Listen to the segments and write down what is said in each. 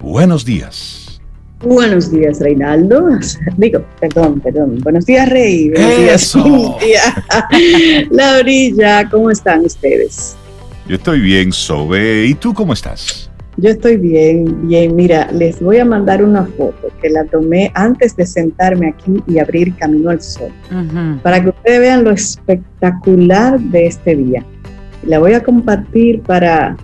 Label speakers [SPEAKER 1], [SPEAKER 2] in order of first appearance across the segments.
[SPEAKER 1] buenos días.
[SPEAKER 2] Buenos días, Reinaldo. Digo, perdón, perdón. Buenos días, Rey. Buenos
[SPEAKER 1] Eso.
[SPEAKER 2] días, Laurilla. ¿Cómo están ustedes?
[SPEAKER 1] Yo estoy bien, Sobe. ¿Y tú cómo estás?
[SPEAKER 2] Yo estoy bien, bien. Mira, les voy a mandar una foto que la tomé antes de sentarme aquí y abrir Camino al Sol, para que ustedes vean lo espectacular de este día. La voy a compartir para,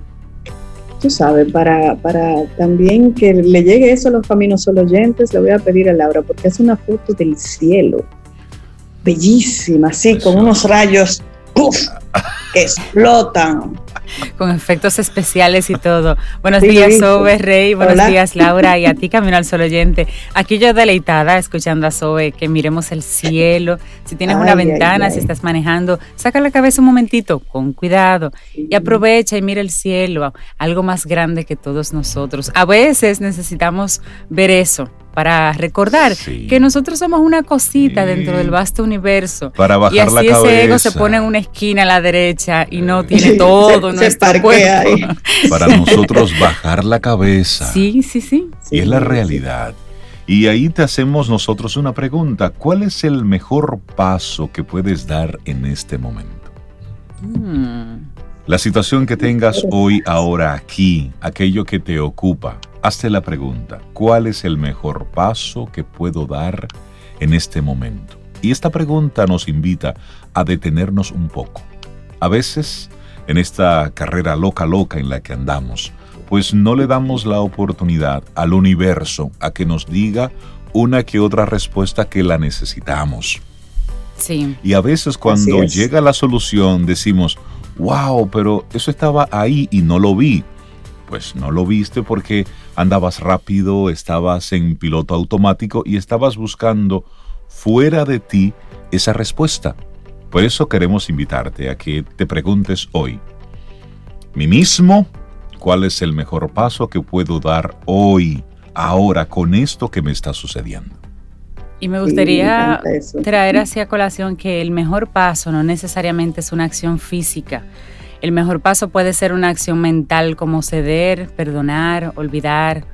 [SPEAKER 2] tú sabes, para, para también que le llegue eso a los Caminos Sol oyentes. Le voy a pedir a Laura, porque es una foto del cielo, bellísima, así, con unos rayos ¡puf! Que explotan
[SPEAKER 3] con efectos especiales y todo. Buenos días, Sobe Rey. Buenos días, Laura. Y a ti, Camino al Sol Oyente. Aquí yo deleitada escuchando a Sobe que miremos el cielo. Si tienes una ventana, si estás manejando, saca la cabeza un momentito, con cuidado. Y aprovecha y mira el cielo, algo más grande que todos nosotros. A veces necesitamos ver eso para recordar que nosotros somos una cosita dentro del vasto universo.
[SPEAKER 1] Para bajar
[SPEAKER 3] y así
[SPEAKER 1] la cabeza.
[SPEAKER 3] ese ego se pone en una esquina a la derecha y no tiene todo
[SPEAKER 2] se,
[SPEAKER 3] nuestro
[SPEAKER 2] se
[SPEAKER 3] cuerpo.
[SPEAKER 2] Ahí.
[SPEAKER 1] Para nosotros bajar la cabeza.
[SPEAKER 3] Sí, sí, sí.
[SPEAKER 1] Y es la realidad. Y ahí te hacemos nosotros una pregunta. ¿Cuál es el mejor paso que puedes dar en este momento?
[SPEAKER 3] Mm.
[SPEAKER 1] La situación que tengas hoy, ahora, aquí, aquello que te ocupa, hazte la pregunta, ¿cuál es el mejor paso que puedo dar en este momento? Y esta pregunta nos invita a detenernos un poco. A veces, en esta carrera loca loca en la que andamos, pues no le damos la oportunidad al universo a que nos diga una que otra respuesta que la necesitamos.
[SPEAKER 3] Sí.
[SPEAKER 1] Y a veces cuando llega la solución decimos, wow, pero eso estaba ahí y no lo vi. Pues no lo viste porque andabas rápido, estabas en piloto automático y estabas buscando fuera de ti esa respuesta. Por eso queremos invitarte a que te preguntes hoy, mí mismo, ¿cuál es el mejor paso que puedo dar hoy, ahora, con esto que me está sucediendo?
[SPEAKER 3] Y me gustaría sí, traer hacia colación que el mejor paso no necesariamente es una acción física. El mejor paso puede ser una acción mental como ceder, perdonar, olvidar,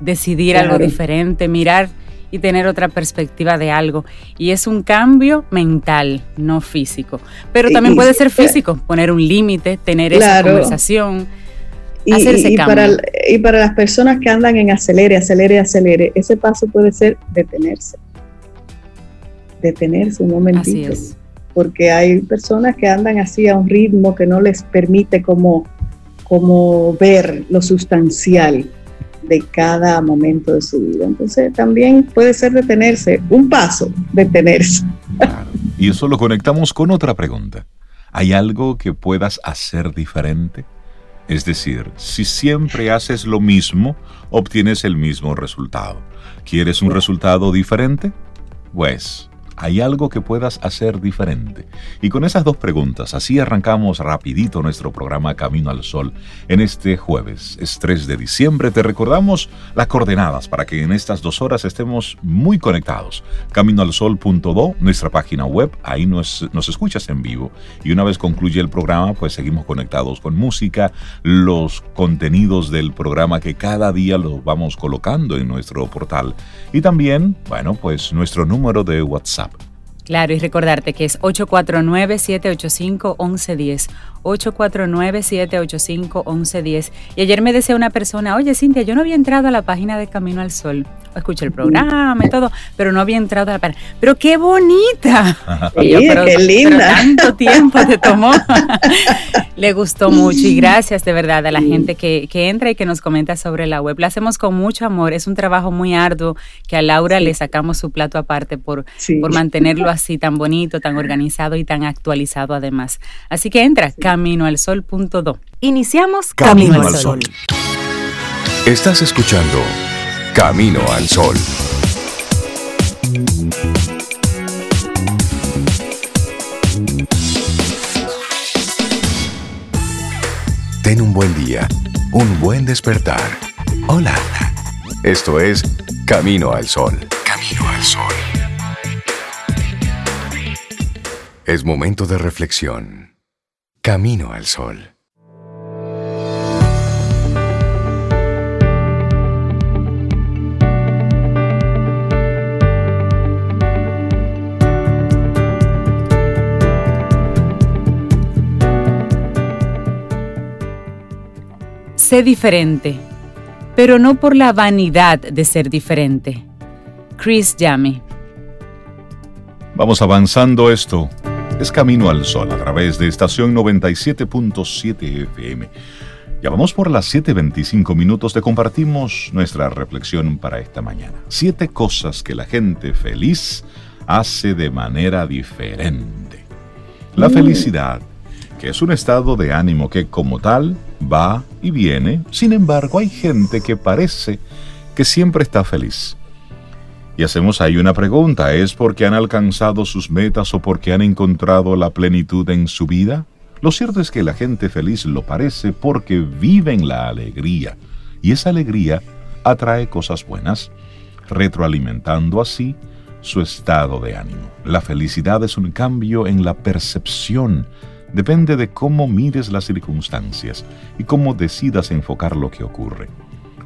[SPEAKER 3] decidir claro. algo diferente, mirar y tener otra perspectiva de algo. Y es un cambio mental, no físico. Pero también puede ser físico, poner un límite, tener claro. esa conversación.
[SPEAKER 2] Y,
[SPEAKER 3] hacer ese
[SPEAKER 2] y,
[SPEAKER 3] cambio.
[SPEAKER 2] para, y para las personas que andan en acelere, acelere, acelere, ese paso puede ser detenerse detenerse un momentito.
[SPEAKER 3] Así es.
[SPEAKER 2] Porque hay personas que andan así a un ritmo que no les permite como, como ver lo sustancial de cada momento de su vida. Entonces también puede ser detenerse, un paso, detenerse.
[SPEAKER 1] Claro. Y eso lo conectamos con otra pregunta. ¿Hay algo que puedas hacer diferente? Es decir, si siempre haces lo mismo, obtienes el mismo resultado. ¿Quieres un resultado diferente? Pues ¿Hay algo que puedas hacer diferente? Y con esas dos preguntas, así arrancamos rapidito nuestro programa Camino al Sol en este jueves, es 3 de diciembre. Te recordamos las coordenadas para que en estas dos horas estemos muy conectados. Caminoalsol.do, nuestra página web, ahí nos, nos escuchas en vivo. Y una vez concluye el programa, pues seguimos conectados con música, los contenidos del programa que cada día los vamos colocando en nuestro portal. Y también, bueno, pues nuestro número de WhatsApp.
[SPEAKER 3] Claro, y recordarte que es 849-785-1110. 849-785-1110. Y ayer me decía una persona, oye Cintia, yo no había entrado a la página de Camino al Sol. Escuché el programa y todo, pero no había entrado a la página. Pero qué bonita.
[SPEAKER 2] Sí, yo, pero, qué linda.
[SPEAKER 3] Pero tanto tiempo te tomó. Le gustó mucho y gracias de verdad a la gente que, que, entra y que nos comenta sobre la web. La hacemos con mucho amor. Es un trabajo muy arduo que a Laura sí. le sacamos su plato aparte por, sí. por mantenerlo así tan bonito, tan organizado y tan actualizado además. Así que entra, sí. caminoalsol.do. Iniciamos
[SPEAKER 4] Camino, Camino al Sol. Sol. Estás escuchando Camino al Sol. Ten un buen día, un buen despertar. Hola. Esto es Camino al Sol. Camino al Sol. Es momento de reflexión. Camino al Sol.
[SPEAKER 3] Sé diferente, pero no por la vanidad de ser diferente. Chris Yami.
[SPEAKER 1] Vamos avanzando esto. Es Camino al Sol a través de estación 97.7 FM. Ya vamos por las 7.25 minutos. Te compartimos nuestra reflexión para esta mañana. Siete cosas que la gente feliz hace de manera diferente. La mm. felicidad, que es un estado de ánimo que como tal va y viene, sin embargo hay gente que parece que siempre está feliz. Y hacemos ahí una pregunta, ¿es porque han alcanzado sus metas o porque han encontrado la plenitud en su vida? Lo cierto es que la gente feliz lo parece porque viven la alegría, y esa alegría atrae cosas buenas, retroalimentando así su estado de ánimo. La felicidad es un cambio en la percepción, depende de cómo mires las circunstancias y cómo decidas enfocar lo que ocurre.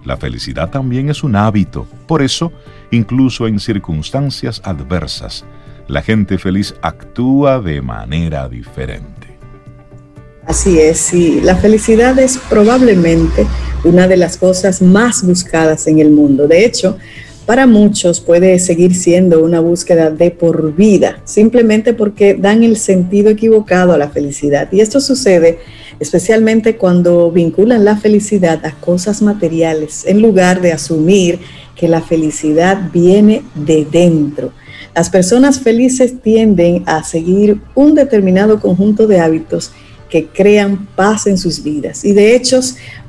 [SPEAKER 1] La felicidad también es un hábito, por eso, incluso en circunstancias adversas, la gente feliz actúa de manera diferente.
[SPEAKER 2] Así es, sí, la felicidad es probablemente una de las cosas más buscadas en el mundo. De hecho, para muchos puede seguir siendo una búsqueda de por vida, simplemente porque dan el sentido equivocado a la felicidad. Y esto sucede especialmente cuando vinculan la felicidad a cosas materiales, en lugar de asumir que la felicidad viene de dentro. Las personas felices tienden a seguir un determinado conjunto de hábitos que crean paz en sus vidas. Y de hecho,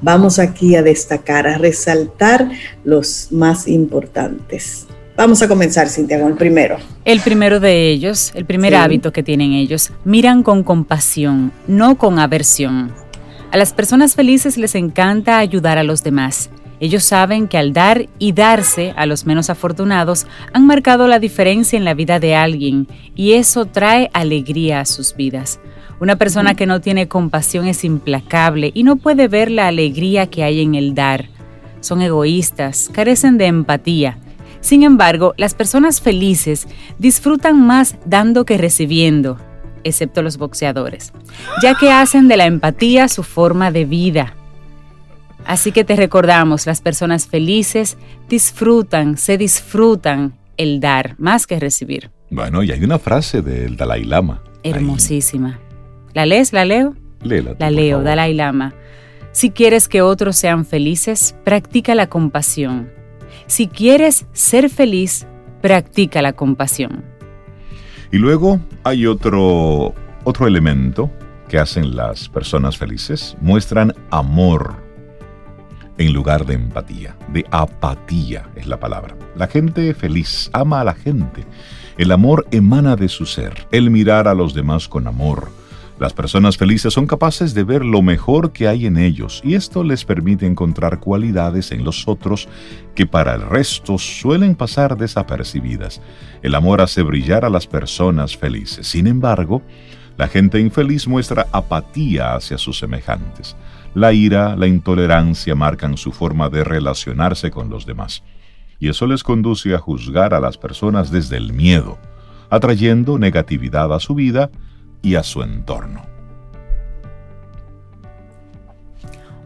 [SPEAKER 2] vamos aquí a destacar, a resaltar los más importantes. Vamos a comenzar, Cintia, con el primero.
[SPEAKER 3] El primero de ellos, el primer hábito que tienen ellos, miran con compasión, no con aversión. A las personas felices les encanta ayudar a los demás. Ellos saben que al dar y darse a los menos afortunados han marcado la diferencia en la vida de alguien y eso trae alegría a sus vidas. Una persona que no tiene compasión es implacable y no puede ver la alegría que hay en el dar. Son egoístas, carecen de empatía. Sin embargo, las personas felices disfrutan más dando que recibiendo, excepto los boxeadores, ya que hacen de la empatía su forma de vida. Así que te recordamos, las personas felices disfrutan, se disfrutan el dar más que recibir.
[SPEAKER 1] Bueno, y hay una frase del Dalai Lama.
[SPEAKER 3] Hermosísima. ¿La lees? ¿La leo?
[SPEAKER 1] Léela
[SPEAKER 3] la leo, Dalai Lama. Si quieres que otros sean felices, practica la compasión. Si quieres ser feliz, practica la compasión.
[SPEAKER 1] Y luego hay otro, otro elemento que hacen las personas felices. Muestran amor en lugar de empatía, de apatía es la palabra. La gente feliz ama a la gente. El amor emana de su ser, el mirar a los demás con amor, las personas felices son capaces de ver lo mejor que hay en ellos y esto les permite encontrar cualidades en los otros que para el resto suelen pasar desapercibidas. El amor hace brillar a las personas felices. Sin embargo, la gente infeliz muestra apatía hacia sus semejantes. La ira, la intolerancia marcan su forma de relacionarse con los demás. Y eso les conduce a juzgar a las personas desde el miedo, atrayendo negatividad a su vida y a su entorno.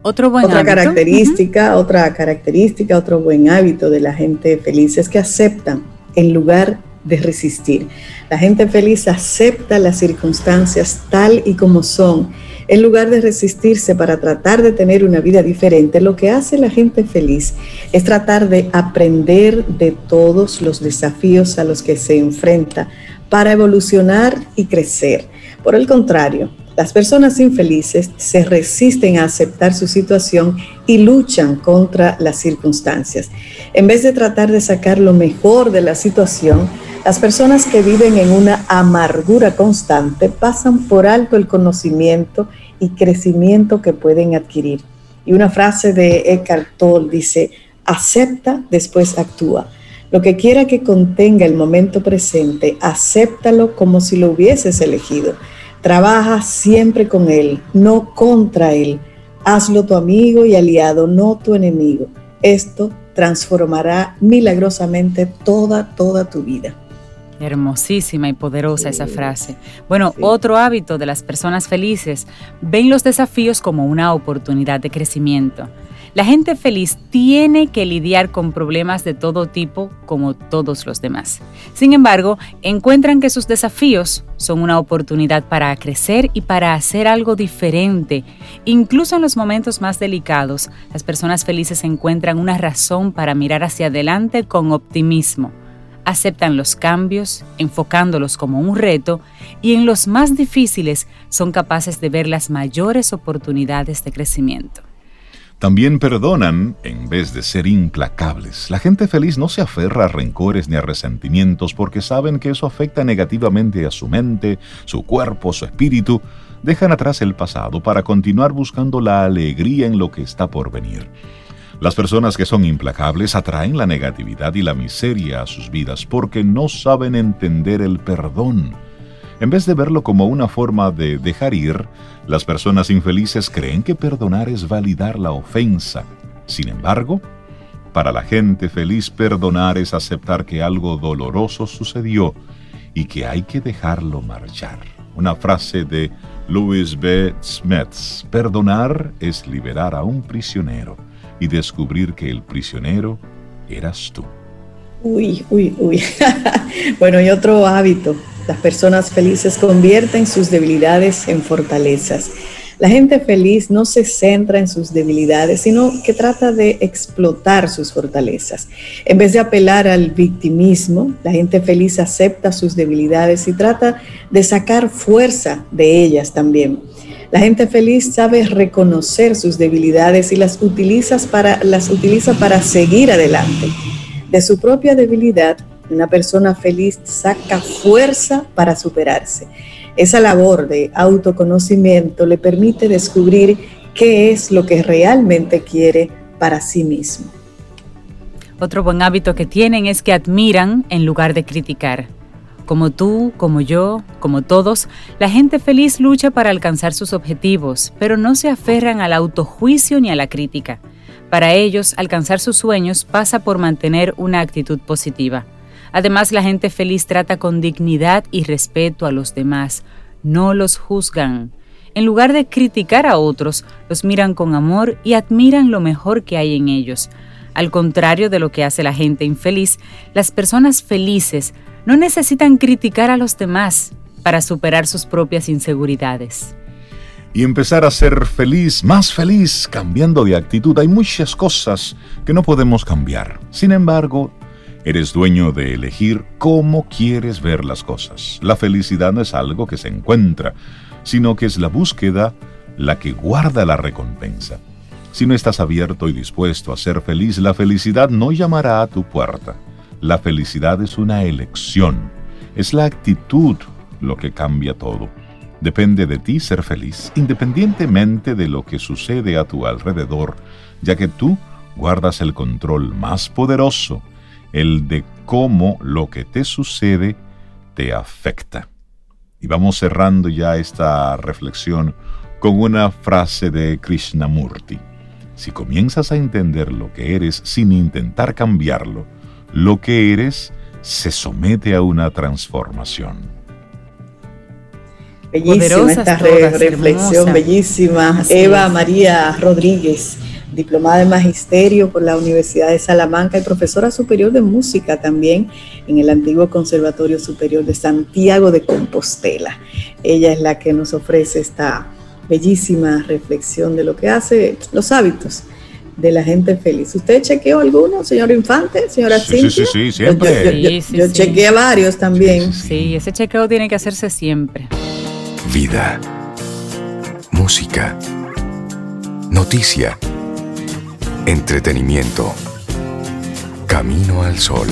[SPEAKER 2] Otro otra característica, otra característica, otro buen hábito de la gente feliz es que aceptan en lugar de resistir. La gente feliz acepta las circunstancias tal y como son. En lugar de resistirse para tratar de tener una vida diferente, lo que hace la gente feliz es tratar de aprender de todos los desafíos a los que se enfrenta para evolucionar y crecer. Por el contrario, las personas infelices se resisten a aceptar su situación y luchan contra las circunstancias. En vez de tratar de sacar lo mejor de la situación, las personas que viven en una amargura constante pasan por alto el conocimiento y crecimiento que pueden adquirir. Y una frase de Eckhart Tolle dice, acepta, después actúa. Lo que quiera que contenga el momento presente, acéptalo como si lo hubieses elegido. Trabaja siempre con Él, no contra Él. Hazlo tu amigo y aliado, no tu enemigo. Esto transformará milagrosamente toda, toda tu vida.
[SPEAKER 3] Hermosísima y poderosa esa frase. Bueno, otro hábito de las personas felices ven los desafíos como una oportunidad de crecimiento. La gente feliz tiene que lidiar con problemas de todo tipo como todos los demás. Sin embargo, encuentran que sus desafíos son una oportunidad para crecer y para hacer algo diferente. Incluso en los momentos más delicados, las personas felices encuentran una razón para mirar hacia adelante con optimismo. Aceptan los cambios, enfocándolos como un reto, y en los más difíciles son capaces de ver las mayores oportunidades de crecimiento.
[SPEAKER 1] También perdonan en vez de ser implacables. La gente feliz no se aferra a rencores ni a resentimientos porque saben que eso afecta negativamente a su mente, su cuerpo, su espíritu. Dejan atrás el pasado para continuar buscando la alegría en lo que está por venir. Las personas que son implacables atraen la negatividad y la miseria a sus vidas porque no saben entender el perdón. En vez de verlo como una forma de dejar ir, las personas infelices creen que perdonar es validar la ofensa. Sin embargo, para la gente feliz perdonar es aceptar que algo doloroso sucedió y que hay que dejarlo marchar. Una frase de Louis B. Smith. Perdonar es liberar a un prisionero y descubrir que el prisionero eras tú.
[SPEAKER 2] Uy, uy, uy. bueno, y otro hábito las personas felices convierten sus debilidades en fortalezas. La gente feliz no se centra en sus debilidades, sino que trata de explotar sus fortalezas. En vez de apelar al victimismo, la gente feliz acepta sus debilidades y trata de sacar fuerza de ellas también. La gente feliz sabe reconocer sus debilidades y las utiliza para, las utiliza para seguir adelante. De su propia debilidad una persona feliz saca fuerza para superarse. Esa labor de autoconocimiento le permite descubrir qué es lo que realmente quiere para sí mismo.
[SPEAKER 3] Otro buen hábito que tienen es que admiran en lugar de criticar. Como tú, como yo, como todos, la gente feliz lucha para alcanzar sus objetivos, pero no se aferran al autojuicio ni a la crítica. Para ellos, alcanzar sus sueños pasa por mantener una actitud positiva. Además, la gente feliz trata con dignidad y respeto a los demás, no los juzgan. En lugar de criticar a otros, los miran con amor y admiran lo mejor que hay en ellos. Al contrario de lo que hace la gente infeliz, las personas felices no necesitan criticar a los demás para superar sus propias inseguridades.
[SPEAKER 1] Y empezar a ser feliz, más feliz, cambiando de actitud. Hay muchas cosas que no podemos cambiar. Sin embargo, Eres dueño de elegir cómo quieres ver las cosas. La felicidad no es algo que se encuentra, sino que es la búsqueda la que guarda la recompensa. Si no estás abierto y dispuesto a ser feliz, la felicidad no llamará a tu puerta. La felicidad es una elección. Es la actitud lo que cambia todo. Depende de ti ser feliz, independientemente de lo que sucede a tu alrededor, ya que tú guardas el control más poderoso el de cómo lo que te sucede te afecta. Y vamos cerrando ya esta reflexión con una frase de Krishnamurti. Si comienzas a entender lo que eres sin intentar cambiarlo, lo que eres se somete a una transformación.
[SPEAKER 2] Bellísima esta reflexión, bellísima. Eva María Rodríguez diplomada en Magisterio por la Universidad de Salamanca y profesora superior de música también en el antiguo Conservatorio Superior de Santiago de Compostela. Ella es la que nos ofrece esta bellísima reflexión de lo que hace los hábitos de la gente feliz. ¿Usted chequeó alguno, señor Infante, señora
[SPEAKER 1] sí, Sí, sí, siempre.
[SPEAKER 2] Yo, chequeé varios también.
[SPEAKER 3] Sí, ese chequeo tiene que hacerse siempre.
[SPEAKER 4] Vida. Música. Noticia Entretenimiento. Camino al sol.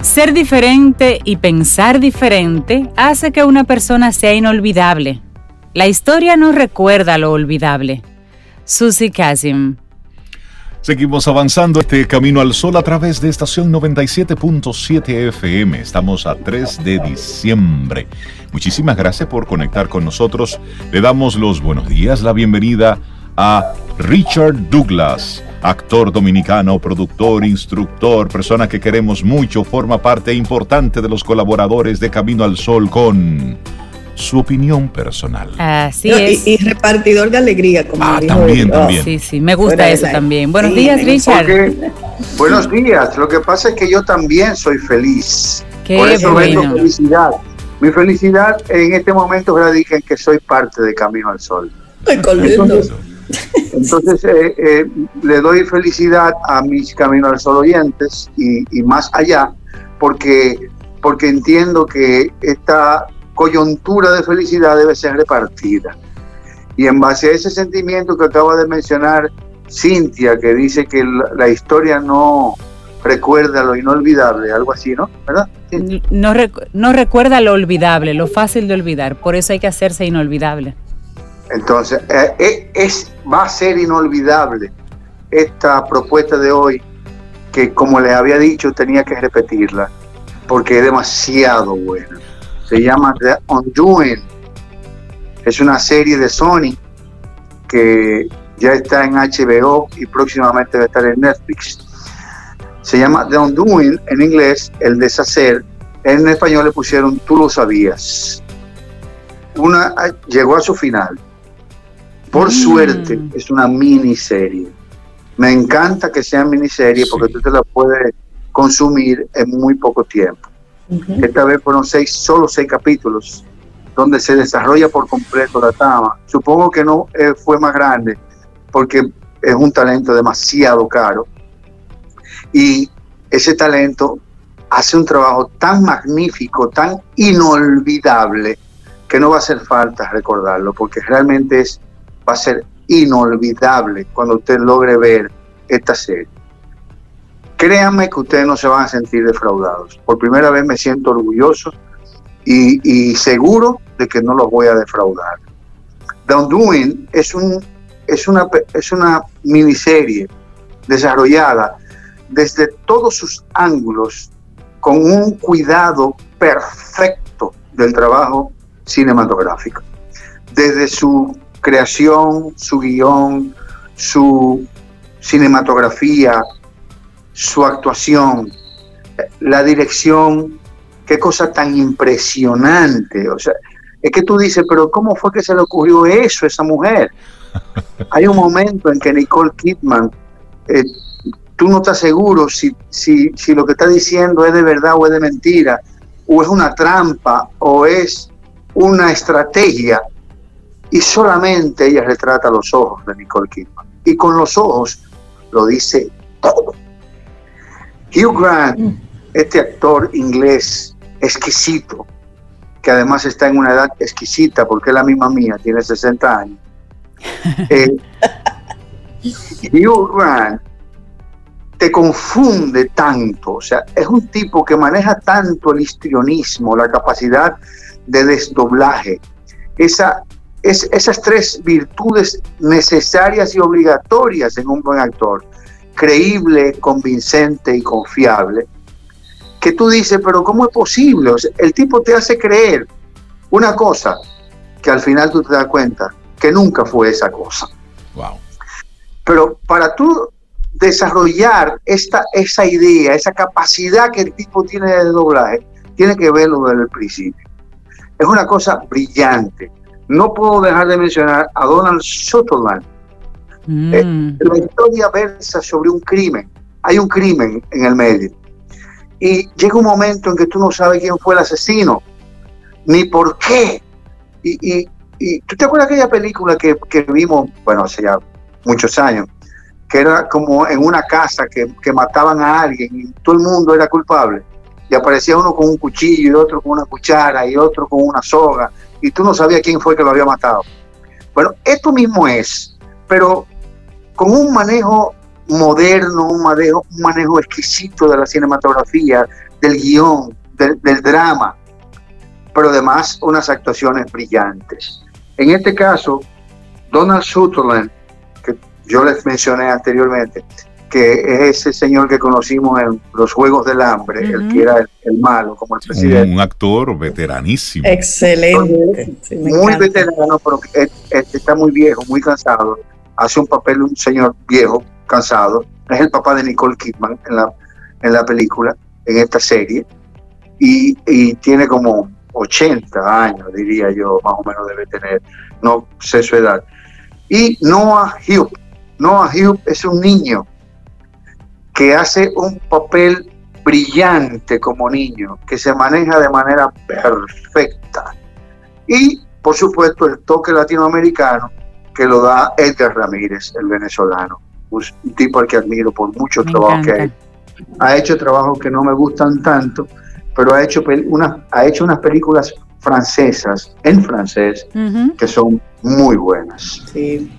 [SPEAKER 3] Ser diferente y pensar diferente hace que una persona sea inolvidable. La historia no recuerda lo olvidable. Susie Kasim
[SPEAKER 1] Seguimos avanzando este camino al sol a través de estación 97.7 FM. Estamos a 3 de diciembre. Muchísimas gracias por conectar con nosotros. Le damos los buenos días, la bienvenida a Richard Douglas, actor dominicano, productor, instructor, persona que queremos mucho, forma parte importante de los colaboradores de Camino al Sol con su opinión personal.
[SPEAKER 3] Así es.
[SPEAKER 2] Y, repartidor de alegría, como
[SPEAKER 1] ah, también, también.
[SPEAKER 3] Sí, sí, me gusta eso también. Buenos días, Richard.
[SPEAKER 5] buenos días. Lo que pasa es que yo también soy feliz.
[SPEAKER 3] Qué
[SPEAKER 5] Por eso
[SPEAKER 3] bueno.
[SPEAKER 5] vendo felicidad. Mi felicidad en este momento radica en que soy parte de Camino al Sol.
[SPEAKER 2] Entonces,
[SPEAKER 5] entonces eh, eh, le doy felicidad a mis Camino al Sol oyentes y, y más allá, porque, porque entiendo que esta coyuntura de felicidad debe ser repartida. Y en base a ese sentimiento que acaba de mencionar Cintia, que dice que la, la historia no recuerda lo inolvidable, algo así, ¿no? ¿Verdad? Sí.
[SPEAKER 3] No, no recuerda lo olvidable, lo fácil de olvidar. Por eso hay que hacerse inolvidable.
[SPEAKER 5] Entonces, eh, eh, es, va a ser inolvidable esta propuesta de hoy, que como les había dicho, tenía que repetirla, porque es demasiado buena. Se llama The Undoing. Es una serie de Sony que ya está en HBO y próximamente va a estar en Netflix. Se llama The Undoing en inglés, el deshacer. En español le pusieron Tú lo sabías. Una llegó a su final. Por
[SPEAKER 3] Mm.
[SPEAKER 5] suerte es una miniserie. Me encanta que sea miniserie porque
[SPEAKER 1] Sí.
[SPEAKER 5] tú te la puedes consumir en muy poco tiempo. Esta vez fueron seis, solo seis capítulos, donde se desarrolla por completo la trama. Supongo que no eh, fue más grande, porque es un talento demasiado caro. Y ese talento hace un trabajo tan magnífico, tan inolvidable, que no va a hacer falta recordarlo, porque realmente es, va a ser inolvidable cuando usted logre ver esta serie. Créanme que ustedes no se van a sentir defraudados. Por primera vez me siento orgulloso y, seguro de que no los voy a defraudar. The Undoing es, un, es, una, es una miniserie desarrollada desde todos sus ángulos con un cuidado perfecto del trabajo cinematográfico. Desde su creación, su guion, su cinematografía, su actuación, la dirección, qué cosa tan impresionante. O sea, es que tú dices, pero ¿cómo fue que se le ocurrió eso a esa mujer? Hay un momento en que Nicole Kidman, eh, tú no estás seguro si, si, si lo que está diciendo es de verdad o es de mentira, o es una trampa, o es una estrategia, y solamente ella retrata los ojos de Nicole Kidman. Y con los ojos lo dice todo. Hugh Grant, este actor inglés exquisito, que además está en una edad exquisita porque es la misma mía, tiene 60 años. Eh, Hugh Grant te confunde tanto, o sea, es un tipo que maneja tanto el histrionismo, la capacidad de desdoblaje, esa, es, esas tres virtudes necesarias y obligatorias en un buen actor, creíble, convincente y confiable, que tú dices, pero ¿cómo es posible? O sea, el tipo te hace creer una cosa que al final tú te das cuenta que nunca fue esa cosa.
[SPEAKER 1] Wow.
[SPEAKER 5] Pero para tú desarrollar esta, esa idea, esa capacidad que el tipo tiene de doblaje, tiene que verlo desde el principio. Es una cosa brillante. No puedo dejar de mencionar a Donald Sutherland.
[SPEAKER 3] Mm.
[SPEAKER 5] Eh, la historia versa sobre un crimen. Hay un crimen en el medio. Y llega un momento en que tú no sabes quién fue el asesino, ni por qué. Y, y, y ¿tú te acuerdas de aquella película que, que vimos, bueno, hace ya muchos años, que era como en una casa que, que mataban a alguien y todo el mundo era culpable? Y aparecía uno con un cuchillo y otro con una cuchara y otro con una soga y tú no sabías quién fue que lo había matado. Bueno, esto mismo es, pero con un manejo moderno, un manejo, un manejo exquisito de la cinematografía, del guion, del, del drama, pero además unas actuaciones brillantes. En este caso, Donald Sutherland, que yo les mencioné anteriormente, que es ese señor que conocimos en los Juegos del Hambre, el que era el, malo, como el presidente.
[SPEAKER 1] Un actor veteranísimo.
[SPEAKER 2] Excelente.
[SPEAKER 5] muy veterano, pero está muy viejo, muy cansado. Hace un papel un señor viejo, cansado. Es el papá de Nicole Kidman en la, en la película, en esta serie. Y, y tiene como 80 años, diría yo, más o menos debe tener. No sé su edad. Y Noah Hugh. Noah Hugh es un niño que hace un papel brillante como niño, que se maneja de manera perfecta. Y, por supuesto, el toque latinoamericano que lo da Edgar Ramírez, el venezolano, un tipo al que admiro por mucho trabajo que ha hecho. Ha hecho trabajos que no me gustan tanto, pero ha hecho, una, ha hecho unas películas francesas, en francés, que son muy buenas.
[SPEAKER 3] Sí.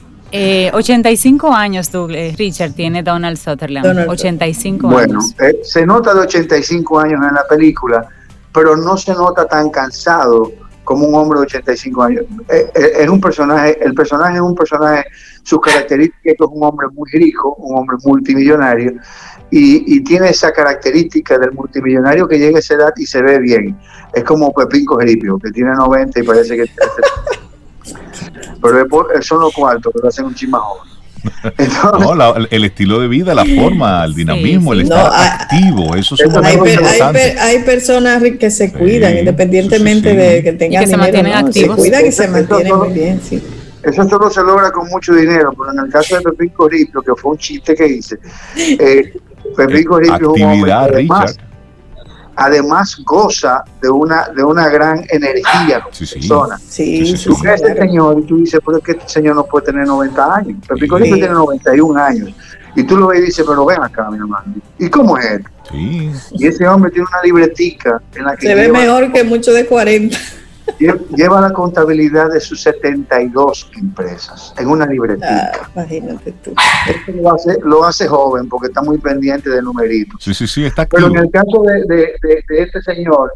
[SPEAKER 3] 85 eh, años, Douglas, Richard, tiene Donald Sutherland. 85 años. Bueno,
[SPEAKER 5] eh, se nota de 85 años en la película, pero no se nota tan cansado como un hombre de 85 años. Eh, es un personaje, el personaje es un personaje, sus características es un hombre muy rico, un hombre multimillonario, y, tiene esa característica del multimillonario que llega a esa edad y se ve bien. Es como Pepín Cogeripio, que tiene 90 y parece que pero son los cuartos lo hacen un
[SPEAKER 1] no, el estilo de vida, la forma, el dinamismo, el estar activo, eso es
[SPEAKER 2] hay, hay, hay, personas que se cuidan independientemente de que tengan
[SPEAKER 3] se mantienen activos.
[SPEAKER 2] Se cuidan y se mantienen muy bien, sí.
[SPEAKER 5] Eso solo se logra con mucho dinero, pero en el caso de Pepín Corripio, que fue un chiste que hice, eh, Pepín Corripio es un hombre además goza de una, de una gran energía como persona.
[SPEAKER 2] Sí,
[SPEAKER 5] tú ves este señor y tú dices, pero es que este señor no puede tener 90 años. Pero Picolito tiene 91 años. Y tú lo ves y dices, pero ven acá, mi hermano. ¿Y cómo es él? Y ese hombre tiene una libretica en la que...
[SPEAKER 2] Se ve mejor que mucho de 40
[SPEAKER 5] lleva la contabilidad de sus 72 empresas en una libretita.
[SPEAKER 2] Ah, imagínate tú.
[SPEAKER 5] lo hace, joven porque está muy pendiente de numeritos.
[SPEAKER 1] Sí, sí, sí, está
[SPEAKER 5] Pero en el caso de, este señor,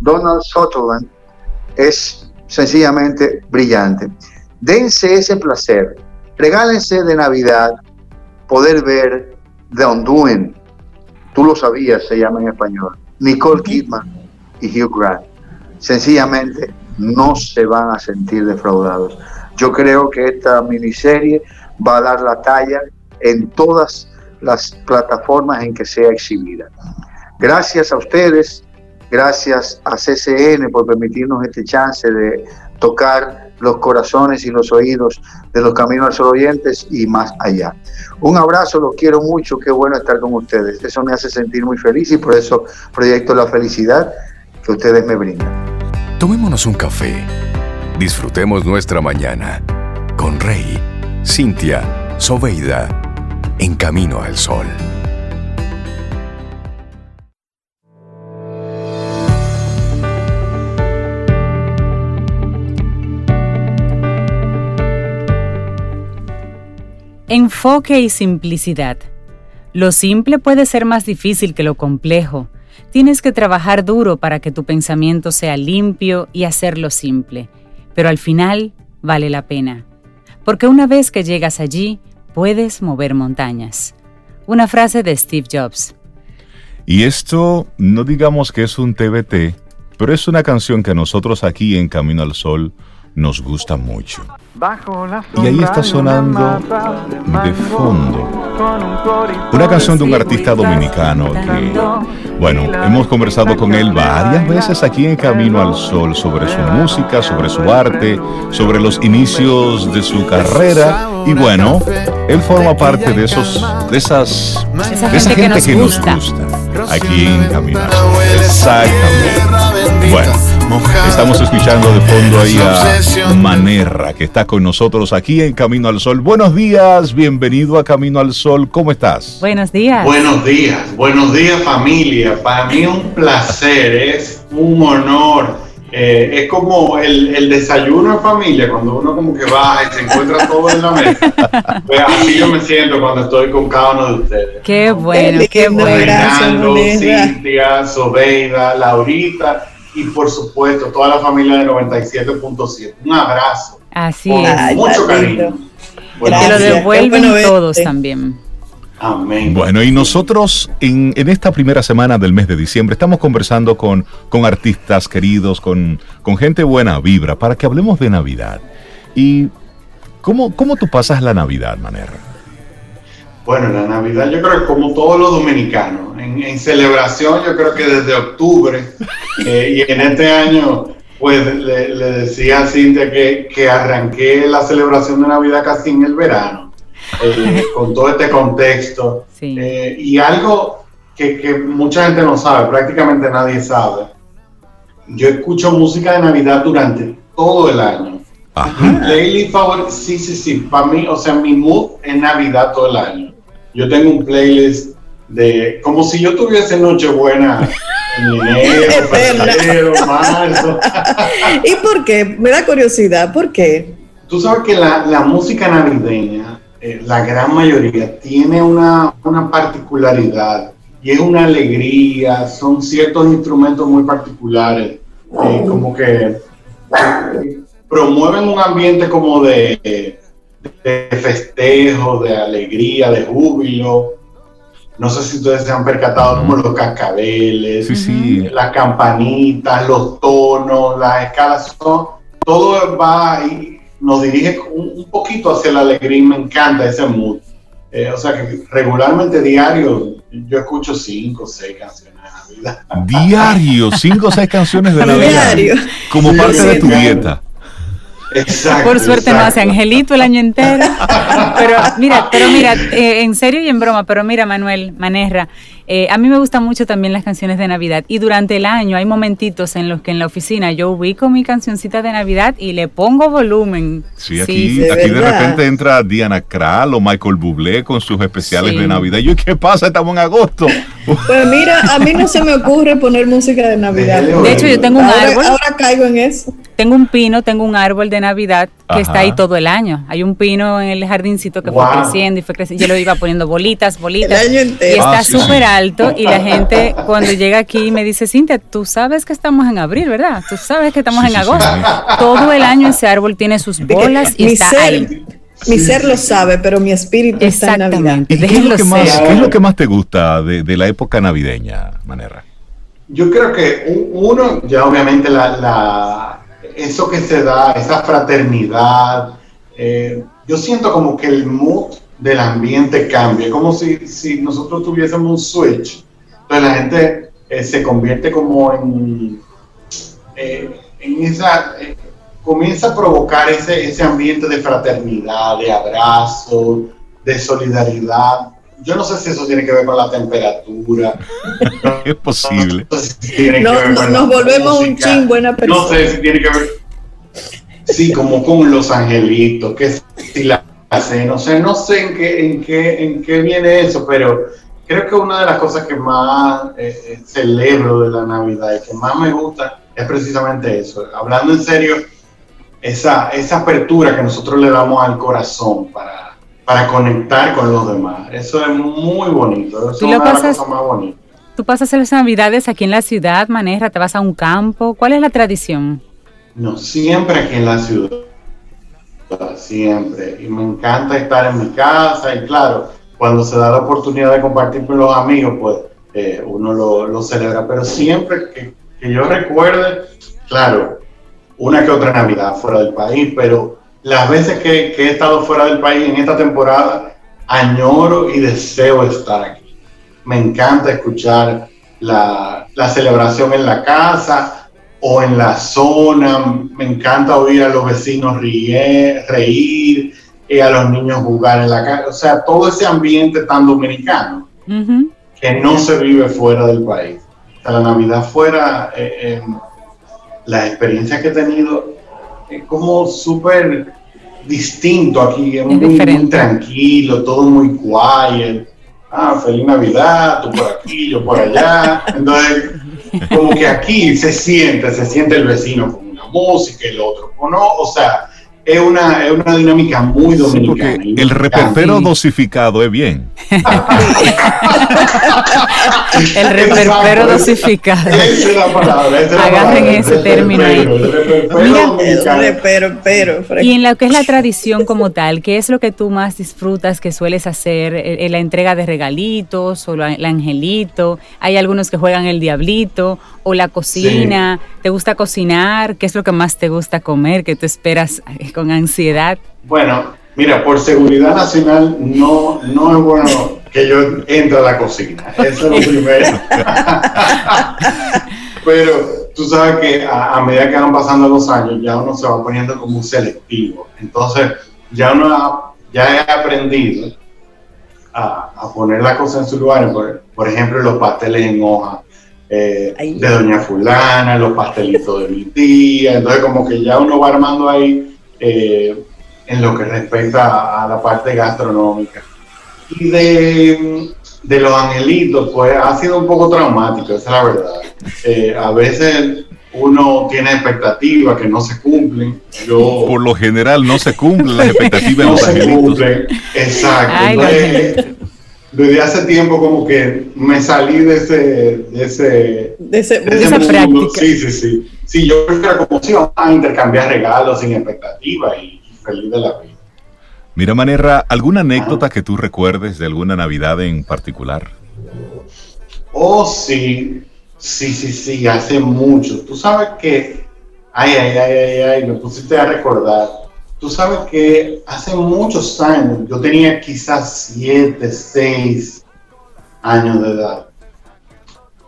[SPEAKER 5] Donald Sutherland, es sencillamente brillante. Dense ese placer, regálense de Navidad poder ver The Undoing. Tú lo sabías, se llama en español. Nicole Kidman y Hugh Grant sencillamente no se van a sentir defraudados. Yo creo que esta miniserie va a dar la talla en todas las plataformas en que sea exhibida. Gracias a ustedes, gracias a CCN por permitirnos este chance de tocar los corazones y los oídos de los Caminos al Sol oyentes y más allá. Un abrazo, los quiero mucho, qué bueno estar con ustedes. Eso me hace sentir muy feliz y por eso proyecto la felicidad que ustedes me brindan.
[SPEAKER 4] Tomémonos un café. Disfrutemos nuestra mañana con Rey, Cintia, Soveida, en camino al sol.
[SPEAKER 3] Enfoque y simplicidad. Lo simple puede ser más difícil que lo complejo Tienes que trabajar duro para que tu pensamiento sea limpio y hacerlo simple, pero al final vale la pena, porque una vez que llegas allí, puedes mover montañas. Una frase de Steve Jobs.
[SPEAKER 1] Y esto no digamos que es un TBT, pero es una canción que nosotros aquí en Camino al Sol nos gusta mucho. Y ahí está sonando de fondo una canción de un artista dominicano que, bueno, hemos conversado con él varias veces aquí en Camino al Sol sobre su música, sobre su arte, sobre los inicios de su carrera y bueno, él forma parte de esos, de esas, de esa gente que nos gusta aquí en Camino al Sol. Exactamente. Bueno. Estamos escuchando de fondo ahí a Manerra, que está con nosotros aquí en Camino al Sol. Buenos días, bienvenido a Camino al Sol. ¿Cómo estás?
[SPEAKER 3] Buenos días.
[SPEAKER 6] Buenos días, buenos días familia. Para mí un placer, es un honor. Eh, es como el, desayuno de familia, cuando uno como que baja y se encuentra todo en la mesa. Pues así yo me siento cuando estoy con cada uno de ustedes.
[SPEAKER 3] Qué bueno, qué, bueno.
[SPEAKER 6] Reinaldo, Cintia, Sobeida, Laurita y por supuesto toda la familia de 97.7. Un abrazo.
[SPEAKER 3] Así es.
[SPEAKER 6] Mucho cariño.
[SPEAKER 3] que lo devuelven todos también.
[SPEAKER 1] Amén. Bueno, y nosotros en, esta primera semana del mes de diciembre estamos conversando con, con artistas queridos, con, con gente buena vibra, para que hablemos de Navidad. ¿Y cómo, cómo tú pasas la Navidad, Manera?
[SPEAKER 6] Bueno, la Navidad yo creo que como todos los dominicanos, en, celebración yo creo que desde octubre eh, y en este año pues le, decía a Cintia que, que, arranqué la celebración de Navidad casi en el verano, eh, con todo este contexto. Eh, y algo que, que, mucha gente no sabe, prácticamente nadie sabe, yo escucho música de Navidad durante todo el año. Playlist favorito, sí, sí, sí, para mí, o sea, mi mood es Navidad todo el año yo tengo un playlist de como si yo tuviese Nochebuena en enero,
[SPEAKER 2] marzo. ¿Y por qué? Me da curiosidad, ¿por qué?
[SPEAKER 6] Tú sabes que la, música navideña, eh, la gran mayoría, tiene una, particularidad y es una alegría, son ciertos instrumentos muy particulares, eh, como que eh, promueven un ambiente como de de festejo, de alegría, de júbilo. No sé si ustedes se han percatado como los cascabeles, las campanitas, los tonos, las escalas, todo va y nos dirige un, poquito hacia la alegría y me encanta ese mood. Eh, o sea que regularmente diario yo escucho cinco o seis canciones de Navidad.
[SPEAKER 1] Diario, cinco o seis canciones de Navidad. Diario. Como parte de tu dieta.
[SPEAKER 3] Por suerte no hace Angelito el año entero. Pero mira, pero mira, eh, en serio y en broma, pero mira, Manuel Manerra, eh, a mí me gustan mucho también las canciones de Navidad y durante el año hay momentitos en los que en la oficina yo ubico mi cancioncita de Navidad y le pongo volumen.
[SPEAKER 1] Sí, aquí, de, aquí de repente entra Diana Kral o Michael Bublé con sus especiales de Navidad. Y yo, ¿qué pasa? Estamos en agosto.
[SPEAKER 2] Pues mira, a mí no se me ocurre poner música de Navidad.
[SPEAKER 3] De hecho, yo tengo un árbol.
[SPEAKER 2] Ahora caigo en eso.
[SPEAKER 3] Tengo un pino, tengo un árbol de Navidad que está ahí todo el año. Hay un pino en el jardincito que fue creciendo y fue creciendo. Yo lo iba poniendo bolitas, bolitas. Y está ah, súper alto y la gente cuando llega aquí me dice, Cintia, tú sabes que estamos en abril, ¿verdad? Tú sabes que estamos en agosto. Todo el año ese árbol tiene sus bolas y está ahí.
[SPEAKER 2] Mi ser lo sabe, pero mi espíritu está en Navidad.
[SPEAKER 1] ¿Y qué, es lo que más, ¿qué es lo que más te gusta de, la época navideña, Manera?
[SPEAKER 6] Yo creo que uno, ya obviamente la, eso que se da, esa fraternidad, eh, yo siento como que el mood del ambiente cambia, como si, si nosotros tuviésemos un switch, entonces la gente eh, se convierte como en, eh, en esa, eh, comienza a provocar ese, ese ambiente de fraternidad, de abrazo, de solidaridad. Yo no sé si eso tiene que ver con la temperatura.
[SPEAKER 1] es posible.
[SPEAKER 2] No nos volvemos un ching buena persona.
[SPEAKER 6] No sé si tiene que ver. Sí, como con los angelitos, que si la no sé, no sé en qué, en qué, en qué viene eso, pero creo que una de las cosas que más eh, eh, celebro de la Navidad y que más me gusta es precisamente eso. Hablando en serio, esa, esa apertura que nosotros le damos al corazón para, para conectar con los demás. Eso es muy bonito. Eso es una cosa más bonita.
[SPEAKER 3] ¿Tú pasas las Navidades aquí en la ciudad, Manera? ¿Te vas a un campo? ¿Cuál es la tradición?
[SPEAKER 6] No, siempre aquí en la ciudad siempre. Y me encanta estar en mi casa y claro, cuando se da la oportunidad de compartir con los amigos, pues eh, uno lo, celebra. Pero siempre que, yo recuerde, claro, una que otra Navidad fuera del país, pero las veces que, he estado fuera del país en esta temporada, añoro y deseo estar aquí. Me encanta escuchar la, la celebración en la casa, o en la zona. Me encanta oír a los vecinos reír, y a los niños jugar en la calle. O sea, todo ese ambiente tan dominicano que no se vive fuera del país. O la Navidad fuera, eh, eh, la experiencia que he tenido es como súper distinto aquí, es, muy, muy, tranquilo, todo muy quiet. Ah, feliz Navidad, tú por aquí, yo por allá. Entonces, como que aquí se siente, se siente el vecino con una música, el otro con no, o sea, es una, es una dinámica muy dominicana.
[SPEAKER 1] el reportero dosificado es bien.
[SPEAKER 3] El reperpero dosificado.
[SPEAKER 6] Esa es la palabra. Esa es la
[SPEAKER 3] Agarren
[SPEAKER 6] palabra,
[SPEAKER 3] ese término ahí.
[SPEAKER 6] Mira,
[SPEAKER 2] pero, pero,
[SPEAKER 3] y en lo que es la tradición como tal, ¿qué es lo que tú más disfrutas que sueles hacer? ¿En la entrega de regalitos o el angelito? Hay algunos que juegan el diablito o la cocina. ¿Te gusta cocinar? ¿Qué es lo que más te gusta comer? que tú esperas con ansiedad?
[SPEAKER 6] Bueno, mira, por seguridad nacional no, no es bueno que yo entre a la cocina. Eso es lo primero. Pero tú sabes que a, medida que van pasando los años, ya uno se va poniendo como un selectivo. Entonces, ya uno ya he aprendido a, poner la cosa en su lugar. Por, ejemplo, los pasteles en hoja eh, de Doña Fulana, los pastelitos de mi tía. Entonces, como que ya uno va armando ahí eh, en lo que respecta a la parte gastronómica. Y de, de, los angelitos, pues ha sido un poco traumático, esa es la verdad. Eh, a veces uno tiene expectativas que no se cumplen. Yo,
[SPEAKER 1] Por lo general no se cumplen las expectativas de
[SPEAKER 6] no
[SPEAKER 1] los
[SPEAKER 6] se
[SPEAKER 1] angelitos.
[SPEAKER 6] Cumplen. Exacto. desde hace tiempo como que me salí de ese de ese
[SPEAKER 2] de, ese,
[SPEAKER 6] de,
[SPEAKER 2] esa
[SPEAKER 6] práctica. Sí, sí, sí. Sí, yo prefiero como si vamos a intercambiar regalos sin expectativa y, y feliz de la vida.
[SPEAKER 1] Mira, Manerra, ¿alguna anécdota que tú recuerdes de alguna Navidad en particular?
[SPEAKER 6] Oh, sí, sí, sí, sí, hace mucho. Tú sabes que, ay, ay, ay, ay, ay, me pusiste a recordar. Tú sabes que hace muchos años, yo tenía quizás siete, seis años de edad.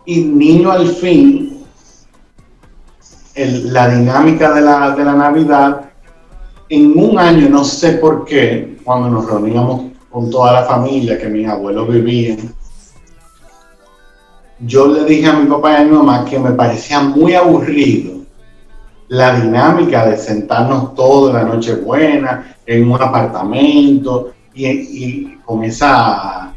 [SPEAKER 6] Y niño al fin, el, la dinámica de la, de la Navidad en un año, no sé por qué, cuando nos reuníamos con toda la familia que mis abuelos vivían, yo le dije a mi papá y a mi mamá que me parecía muy aburrido la dinámica de sentarnos todos la noche buena en un apartamento y, con esa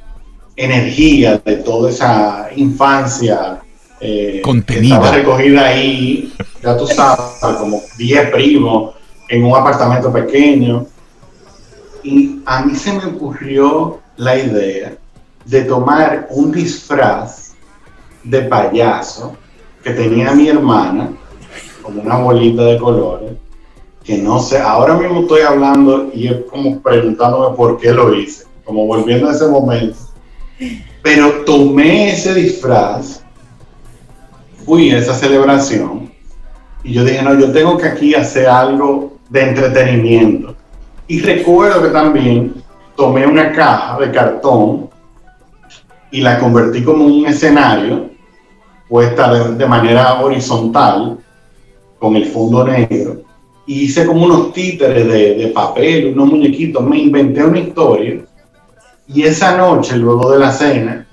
[SPEAKER 6] energía de toda esa infancia
[SPEAKER 1] eh, contenida
[SPEAKER 6] estaba recogida ahí, ya tú sabes, como 10 primos en un apartamento pequeño. Y a mí se me ocurrió la idea de tomar un disfraz de payaso que tenía mi hermana, como una bolita de colores, que no sé, ahora mismo estoy hablando y es como preguntándome por qué lo hice, como volviendo a ese momento. Pero tomé ese disfraz, fui a esa celebración y yo dije, no, yo tengo que aquí hacer algo de entretenimiento. Y recuerdo que también tomé una caja de cartón y la convertí como un escenario puesta de, manera horizontal con el fondo negro. Y hice como unos títeres de, de papel, unos muñequitos. Me inventé una historia. Y esa noche, luego de la cena,